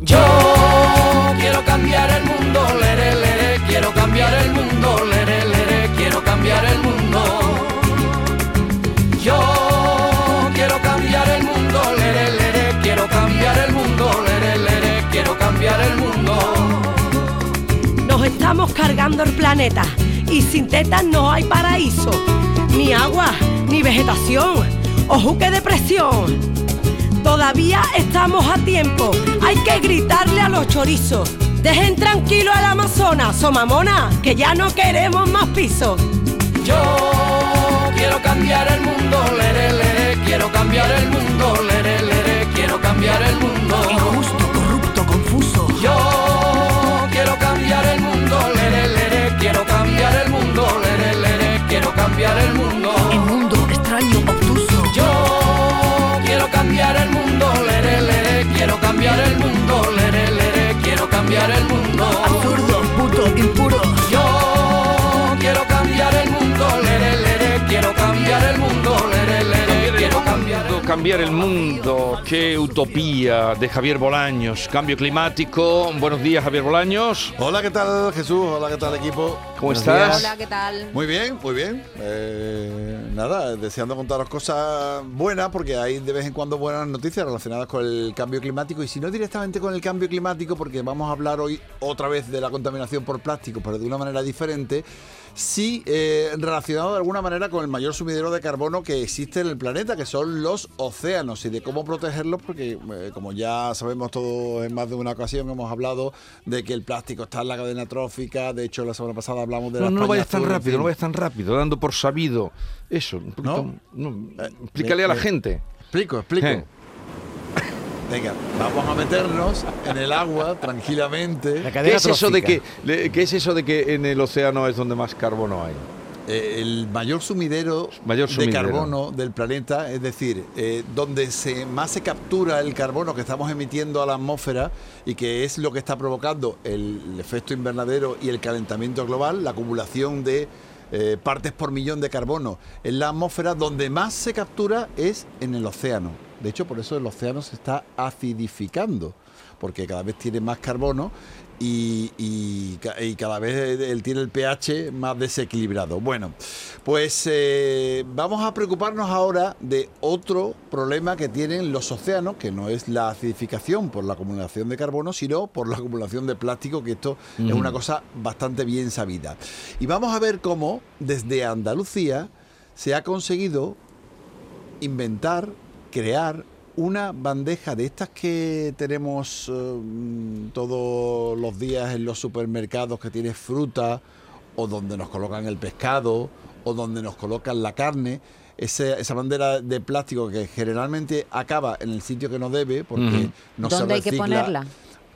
Yo quiero cambiar el mundo, lere, quiero cambiar el mundo, lere, quiero cambiar el mundo. Yo quiero cambiar el mundo, lere, quiero cambiar el mundo, lere, quiero cambiar el mundo. Nos estamos cargando el planeta y sin tetas no hay paraíso, ni agua, ni vegetación, ojo que depresión. Todavía estamos a tiempo, hay que gritarle a los chorizos. Dejen tranquilo al Amazonas, somamona, que ya no queremos más pisos. Yo quiero cambiar el mundo, lere, lere, quiero cambiar el mundo, lere, lere, quiero cambiar el mundo. Injusto, corrupto, confuso. Yo cambiar el mundo. Qué utopía de Javier Bolaños. Cambio climático. Buenos días, Javier Bolaños. Hola, ¿qué tal Jesús? Hola, ¿qué tal equipo? ¿Cómo Buenos estás? días. Hola, ¿qué tal? Muy bien, muy bien. Eh, nada, deseando contaros cosas buenas porque hay de vez en cuando buenas noticias relacionadas con el cambio climático y si no directamente con el cambio climático porque vamos a hablar hoy otra vez de la contaminación por plástico, pero de una manera diferente. Sí, eh, relacionado de alguna manera con el mayor sumidero de carbono que existe en el planeta, que son los océanos, y de cómo protegerlos, porque eh, como ya sabemos todos en más de una ocasión hemos hablado de que el plástico está en la cadena trófica, de hecho la semana pasada hablamos de No, la no vayas tan en rápido, fin. no vayas tan rápido, dando por sabido eso. un poquito- no, Eh, explícale me- a la gente. Explico, explico. Venga, vamos a meternos en el agua tranquilamente. ¿Qué es, eso de que, le- ¿Qué es eso de que en el océano es donde más carbono hay? Eh, el mayor sumidero, Mayor de carbono del planeta, es decir, eh, donde se, más se captura el carbono que estamos emitiendo a la atmósfera y que es lo que está provocando el, efecto invernadero y el calentamiento global, la acumulación de eh, partes por millón de carbono en la atmósfera, donde más se captura es en el océano. De hecho, por eso el océano se está acidificando, porque cada vez tiene más carbono y, y ca- y cada vez él tiene el pH más desequilibrado. Bueno, pues eh, vamos a preocuparnos ahora de otro problema que tienen los océanos, que no es la acidificación por la acumulación de carbono, sino por la acumulación de plástico, que esto es una cosa bastante bien sabida. Y vamos a ver cómo desde Andalucía se ha conseguido inventar, crear una bandeja de estas que tenemos eh, todos los días en los supermercados que tiene fruta o donde nos colocan el pescado o donde nos colocan la carne. Ese- esa bandera de plástico que generalmente acaba en el sitio que no debe porque Ujú. no se ¿Dónde hay que ponerla?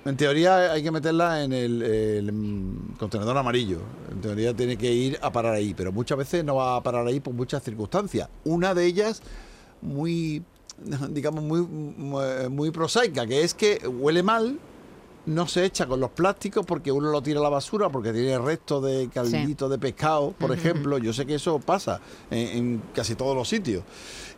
En teoría hay que meterla en el, el, mm, contenedor amarillo. En teoría tiene que ir a parar ahí, pero muchas veces no va a parar ahí por muchas circunstancias. Una de ellas muy, digamos, muy, muy, muy prosaica, que es que huele mal, no se echa con los plásticos porque uno lo tira a la basura porque tiene restos de caldito de pescado, por ejemplo. Yo sé que eso pasa en, en casi todos los sitios.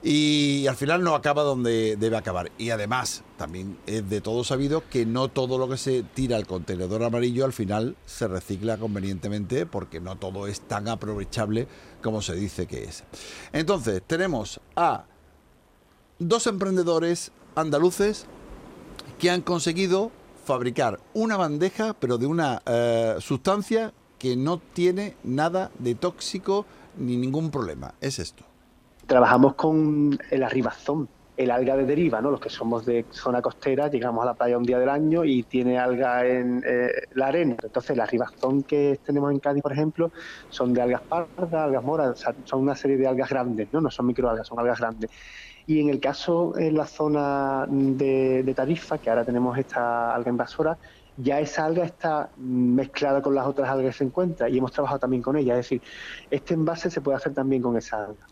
Y al final no acaba donde debe acabar. Y además, también es de todo sabido que no todo lo que se tira al contenedor amarillo al final se recicla convenientemente porque no todo es tan aprovechable como se dice que es. Entonces, tenemos a dos emprendedores andaluces que han conseguido fabricar una bandeja, pero de una eh, sustancia que no tiene nada de tóxico ni ningún problema. Es esto. Trabajamos con el arribazón, el alga de deriva, ¿no? Los que somos de zona costera, llegamos a la playa un día del año y tiene alga en eh, la arena. Entonces, el arribazón que tenemos en Cádiz, por ejemplo, son de algas pardas, algas moras, son una serie de algas grandes, ¿no? No son microalgas, son algas grandes. Y en el caso, en la zona de, de Tarifa, que ahora tenemos esta alga invasora, ya esa alga está mezclada con las otras algas que se encuentra y hemos trabajado también con ella. Es decir, este envase se puede hacer también con esa alga.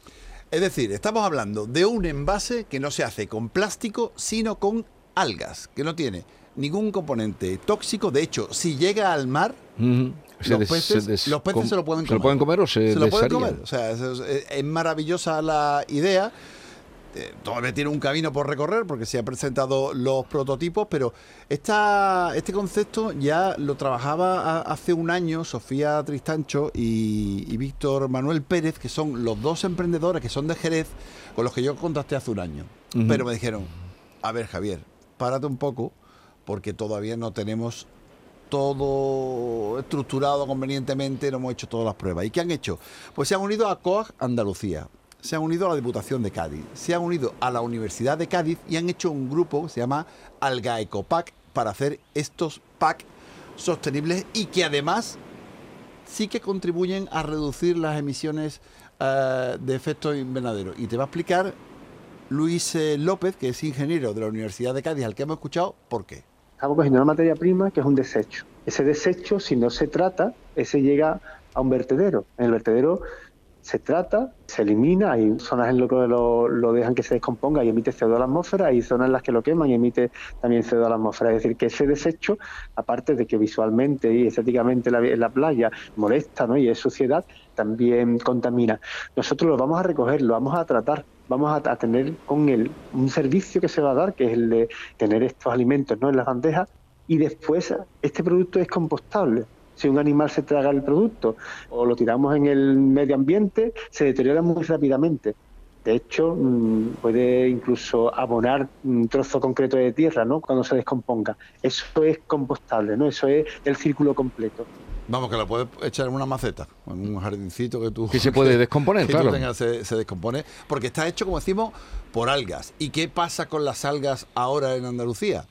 Es decir, estamos hablando de un envase que no se hace con plástico, sino con algas, que no tiene ningún componente tóxico. De hecho, si llega al mar, los des- peces, se des- los peces com- se lo pueden comer. ¿Se lo pueden comer o se, Se lo pueden comer. O sea, es, es- es maravillosa la idea. Eh, todavía tiene un camino por recorrer porque se han presentado los prototipos, pero esta, este concepto ya lo trabajaba a- hace un año Sofía Tristancho y, y Víctor Manuel Pérez, que son los dos emprendedores que son de Jerez, con los que yo contacté hace un año. Pero me dijeron, a ver Javier, párate un poco porque todavía no tenemos todo estructurado convenientemente, no hemos hecho todas las pruebas. ¿Y qué han hecho? Pues se han unido a COAG Andalucía, se han unido a la Diputación de Cádiz, se han unido a la Universidad de Cádiz y han hecho un grupo que se llama Alga Ecopack para hacer estos pack sostenibles y que además sí que contribuyen a reducir las emisiones eh, de efecto invernadero. Y te va a explicar Luis eh, López, que es ingeniero de la Universidad de Cádiz, al que hemos escuchado, por qué. Estamos cogiendo una materia prima que es un desecho. Ese desecho, si no se trata, ese llega a un vertedero. En el vertedero se trata, se elimina, hay zonas en las que lo, lo dejan que se descomponga y emite CO2 a la atmósfera, hay zonas en las que lo queman y emite también CO2 a la atmósfera. Es decir, que ese desecho, aparte de que visualmente y estéticamente la, la playa molesta ¿no? y es suciedad, también contamina. Nosotros lo vamos a recoger, lo vamos a tratar, vamos a, a tener con él un servicio que se va a dar, que es el de tener estos alimentos ¿no? en las bandejas, y después este producto es compostable. Si un animal se traga el producto o lo tiramos en el medio ambiente, se deteriora muy rápidamente. De hecho, mm, puede incluso abonar un trozo concreto de tierra, ¿no? Cuando se descomponga. Eso es compostable, ¿no? Eso es el círculo completo. Vamos, que lo puedes echar en una maceta, en un jardincito que tú... Que se puede descomponer, que tú claro. tengas, se, se descompone, porque está hecho, como decimos, por algas. ¿Y qué pasa con las algas ahora en Andalucía?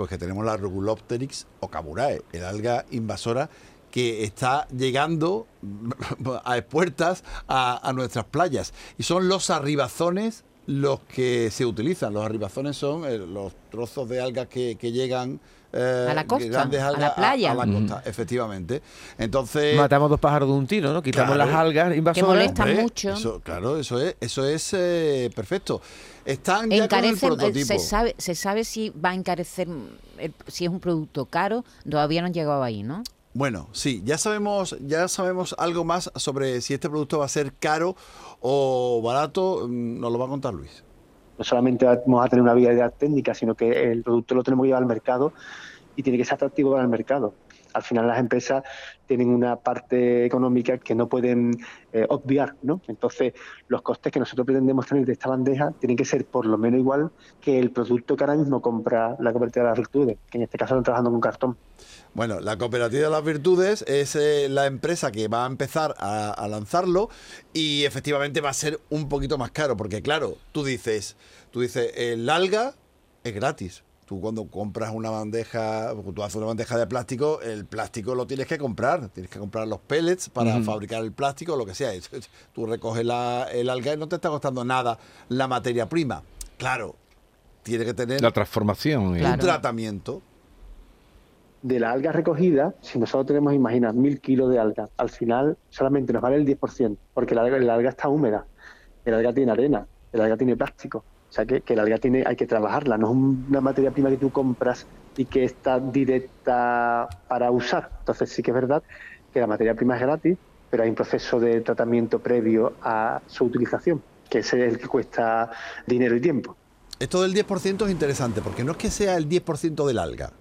Pues que tenemos la Regulopteryx ocaburae, el alga invasora que está llegando a puertas a, a nuestras playas. Y son los arribazones los que se utilizan. Los arribazones son eh, los trozos de algas que, que llegan... eh, A la costa, grandes a la playa. A, la costa, efectivamente. Entonces... Matamos dos pájaros de un tiro, ¿no? Quitamos Claro. las algas invasoras. molesta Hombre, mucho. Eso, claro, eso es, eso es eh, perfecto. Están ya con el Encarece, eh, prototipo. se sabe, se sabe si va a encarecer, el- si es un producto caro, todavía no han llegado ahí, ¿no? Bueno, sí, ya sabemos, ya sabemos algo más sobre si este producto va a ser caro o barato. mm, Nos lo va a contar Luis. no solamente vamos a tener una viabilidad técnica, sino que el producto lo tenemos que llevar al mercado y tiene que ser atractivo para el mercado. Al final las empresas tienen una parte económica que no pueden eh, obviar, ¿no? Entonces los costes que nosotros pretendemos tener de esta bandeja tienen que ser por lo menos igual que el producto que ahora mismo compra la cooperativa de las virtudes, que en este caso están trabajando con cartón. Bueno, la Cooperativa de las Virtudes es eh, la empresa que va a empezar a, a lanzarlo y efectivamente va a ser un poquito más caro, porque claro, tú dices, tú dices, el alga es gratis. Tú cuando compras una bandeja, tú haces una bandeja de plástico, el plástico lo tienes que comprar, tienes que comprar los pellets para fabricar el plástico, lo que sea. Tú recoges la- el alga y no te está costando nada la materia prima. Claro, tiene que tener La transformación. eh. un tratamiento. de la alga recogida, si nosotros tenemos, imagina, mil kilos de alga, al final solamente nos vale el 10%, porque la alga, la alga está húmeda, el alga tiene arena, el alga tiene plástico. O sea que, que el alga tiene, hay que trabajarla, no es un- una materia prima que tú compras y que está directa para usar. Entonces sí que es verdad que la materia prima es gratis, pero hay un proceso de tratamiento previo a su utilización, que ese es el que cuesta dinero y tiempo. Esto del 10% es interesante porque no es que sea el 10% del alga.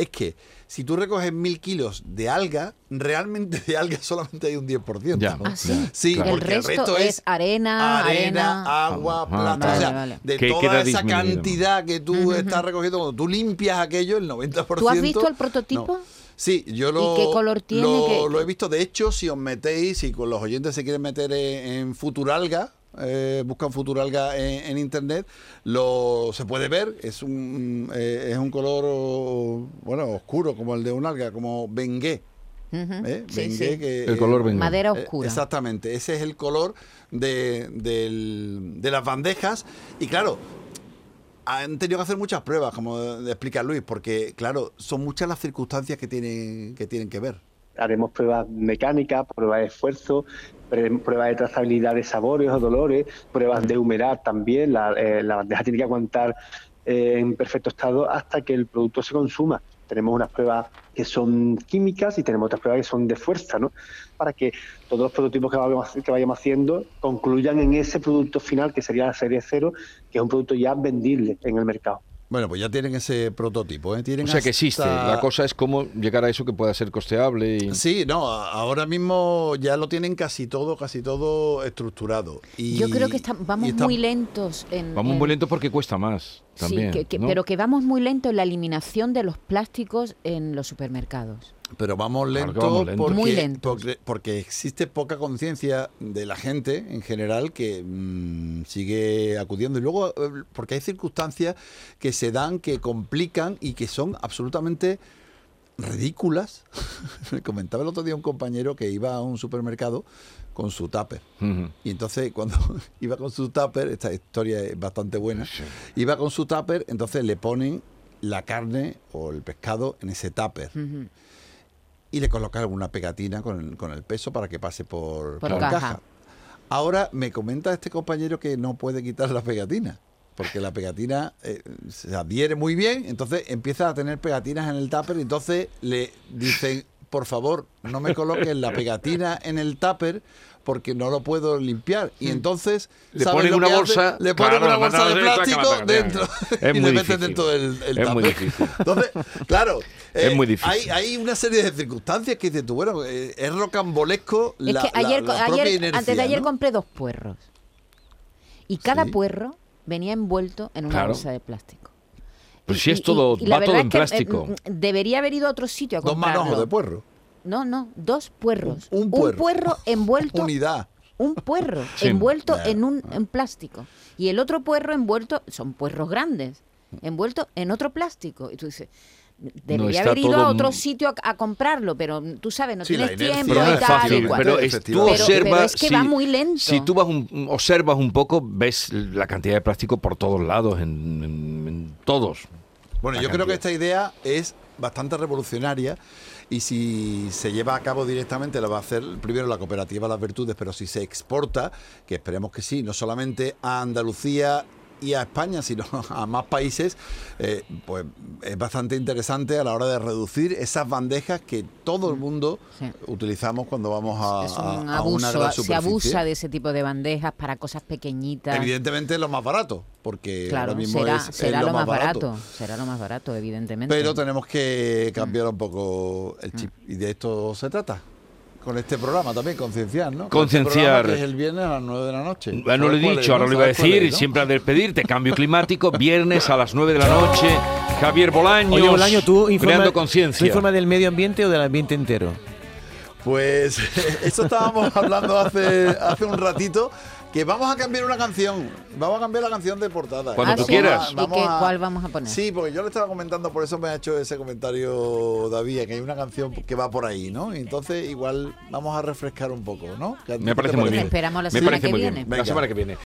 Es que si tú recoges mil kilos de alga, realmente de alga solamente hay un 10%. Ya. Ah, sí. Sí, Claro. El porque el resto resto es es arena, arena, arena. agua, Ah, plata. vale, o sea, vale. de toda esa disminuido. cantidad que tú estás recogiendo, cuando tú limpias aquello, el 90%. ¿Tú has visto el prototipo? no. Sí, yo lo, qué color tiene? Lo, ¿Qué- lo he visto. De hecho, si os metéis, si con los oyentes se quieren meter en, en Futuralga, eh, buscan Futuralga en, en internet, lo se puede ver. Es un eh, es un color bueno oscuro como el de un alga, como bengué. Ujú. ¿eh? Sí, Bengué sí. que, El color bengué. Madera eh, oscura. exactamente, ese es el color de, del- de las bandejas. Y claro, han tenido que hacer muchas pruebas, como explica Luis, porque claro, son muchas las circunstancias que tienen que, tienen que ver. Haremos pruebas mecánicas, pruebas de esfuerzo, pruebas de trazabilidad de sabores o dolores, pruebas de humedad también. La, eh, la bandeja tiene que aguantar eh, en perfecto estado hasta que el producto se consuma. Tenemos unas pruebas que son químicas y tenemos otras pruebas que son de fuerza, ¿no? Para que todos los prototipos que vayamos, que vayamos haciendo concluyan en ese producto final, que sería la serie cero, que es un producto ya vendible en el mercado. Bueno, pues ya tienen ese prototipo, ¿eh? Tienen O sea que existe. hasta- La cosa es cómo llegar a eso que pueda ser costeable. Y... Sí, no, ahora mismo ya lo tienen casi todo, casi todo estructurado. Y, Yo creo que está- vamos está- muy lentos en... Vamos en- muy lento porque cuesta más. También, sí, que- que- ¿no? pero que vamos muy lento en la eliminación de los plásticos en los supermercados. Pero vamos Claro lento, vamos lento. Porque, Muy lentos. Porque, porque existe poca conciencia de la gente en general que mm, sigue acudiendo. Y luego, eh, porque hay circunstancias que se dan, que complican y que son absolutamente ridículas. Me comentaba el otro día un compañero que iba a un supermercado con su tupper. Y entonces cuando iba con su tupper, esta historia es bastante buena, iba con su tupper, entonces le ponen la carne o el pescado en ese tupper y le colocaron una pegatina con el, con el peso para que pase por, Por por caja. Ahora me comenta este compañero que no puede quitar la pegatina. Porque la pegatina eh, se adhiere muy bien, entonces empieza a tener pegatinas en el tupper y entonces le dicen, por favor, no me coloques la pegatina en el tupper porque no lo puedo limpiar. Y entonces Le ¿sabes ponen lo una hace? bolsa, le ponen claro, una bolsa de plástico dentro es y muy le meten difícil. dentro del el Es muy difícil. Entonces, claro, eh, Es muy difícil. Hay, hay una serie de circunstancias que dices tú, bueno, eh, es rocambolesco Es la, que ayer, la- la ayer- propia inercia, antes de ayer ¿no? compré dos puerros. Y cada Sí. puerro venía envuelto en una Claro. bolsa de plástico. Pues Y- si es y- todo, y la va todo en es que, eh, plástico. mm, debería haber ido a otro sitio a Dos comprarlo. manojos de puerro. No, no, dos puerros. Un- un puerro. envuelto. Unidad. Un puerro Sí. envuelto Ya. en un en plástico. Y el otro puerro envuelto, son puerros grandes, envuelto en otro plástico. Y tú dices, debería haber ido a otro sitio a, a comprarlo, pero tú sabes, no Sí, la tienes tiempo Pero no y es tal fácil, cual. pero es, tú. Pero- es que si, va muy lento. si tú vas un- observas un poco, ves la cantidad de plástico por todos lados, en, en- en todos. Bueno, La yo creo que esta idea es bastante revolucionaria y si se lleva a cabo directamente lo va a hacer primero la cooperativa Las Virtudes, pero si se exporta, que esperemos que sí, no solamente a Andalucía y a España, sino a más países, eh, pues es bastante interesante a la hora de reducir esas bandejas que todo el mundo Sí. utilizamos cuando vamos a, es un a- a una abuso, gran se superficie. abusa de ese tipo de bandejas para cosas pequeñitas. Evidentemente es lo más barato, porque Claro, ahora mismo será, es, es será lo más barato. será lo más barato, evidentemente. Pero tenemos que cambiar un poco el chip. Y de esto se trata. Con este programa también, concienciar, ¿no? Este Concienciar. programa que es el viernes a las 9 de la noche. Bueno, lo he ¿Sabes cuál dicho, es, ahora no? lo iba a ¿Sabes cuál decir, es, no? siempre al despedirte, cambio climático, viernes a las 9 de la noche, Javier Bolaños, Oye, Bolaño, ¿tú informa, creando ¿tú conciencia. informa del medio ambiente o del ambiente entero? Pues eso estábamos hablando hace, hace un ratito. Que vamos a cambiar una canción. Vamos a cambiar la canción de portada. Cuando Ah, tú sí. quieras. ¿Y qué- cuál vamos a poner? Sí, porque yo le estaba comentando, por eso me ha hecho ese comentario David, que hay una canción que va por ahí, ¿no? Entonces igual vamos a refrescar un poco, ¿no? ¿Qué- Me parece muy bien. Esperamos la Me semana parece que muy viene. Venga. La semana que viene.